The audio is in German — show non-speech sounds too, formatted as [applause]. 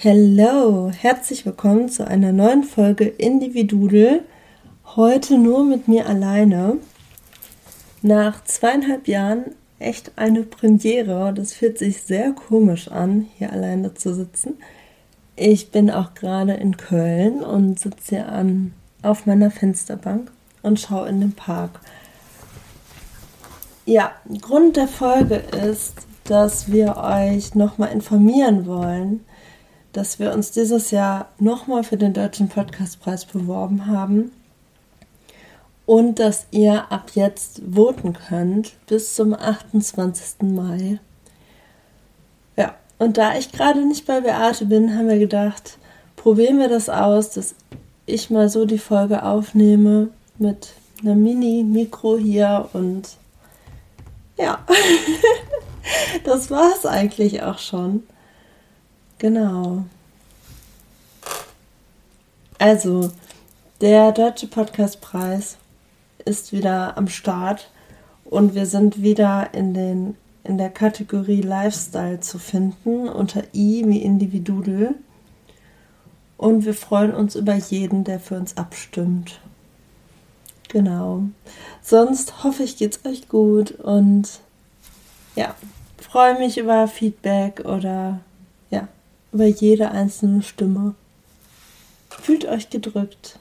Hello, herzlich willkommen zu einer neuen Folge Individudel. Heute nur mit mir alleine. Nach zweieinhalb Jahren echt eine Premiere. Das fühlt sich sehr komisch an, hier alleine zu sitzen. Ich bin auch gerade in Köln und sitze hier an, auf meiner Fensterbank und schaue in den Park. Ja, Grund der Folge ist, dass wir euch nochmal informieren wollen, dass wir uns dieses Jahr nochmal für den Deutschen Podcastpreis beworben haben und dass ihr ab jetzt voten könnt bis zum 28. Mai. Ja, und da ich gerade nicht bei Beate bin, haben wir gedacht, probieren wir das aus, dass ich mal so die Folge aufnehme mit einer Mini-Mikro hier und ja, [laughs] das war es eigentlich auch schon. Genau. Also, der Deutsche Podcastpreis ist wieder am Start und wir sind wieder in, den, in der Kategorie Lifestyle zu finden unter I wie Individudel. Und wir freuen uns über jeden, der für uns abstimmt. Genau. Sonst hoffe ich, geht's euch gut und ja, freue mich über Feedback oder über jede einzelne Stimme. Fühlt euch gedrückt.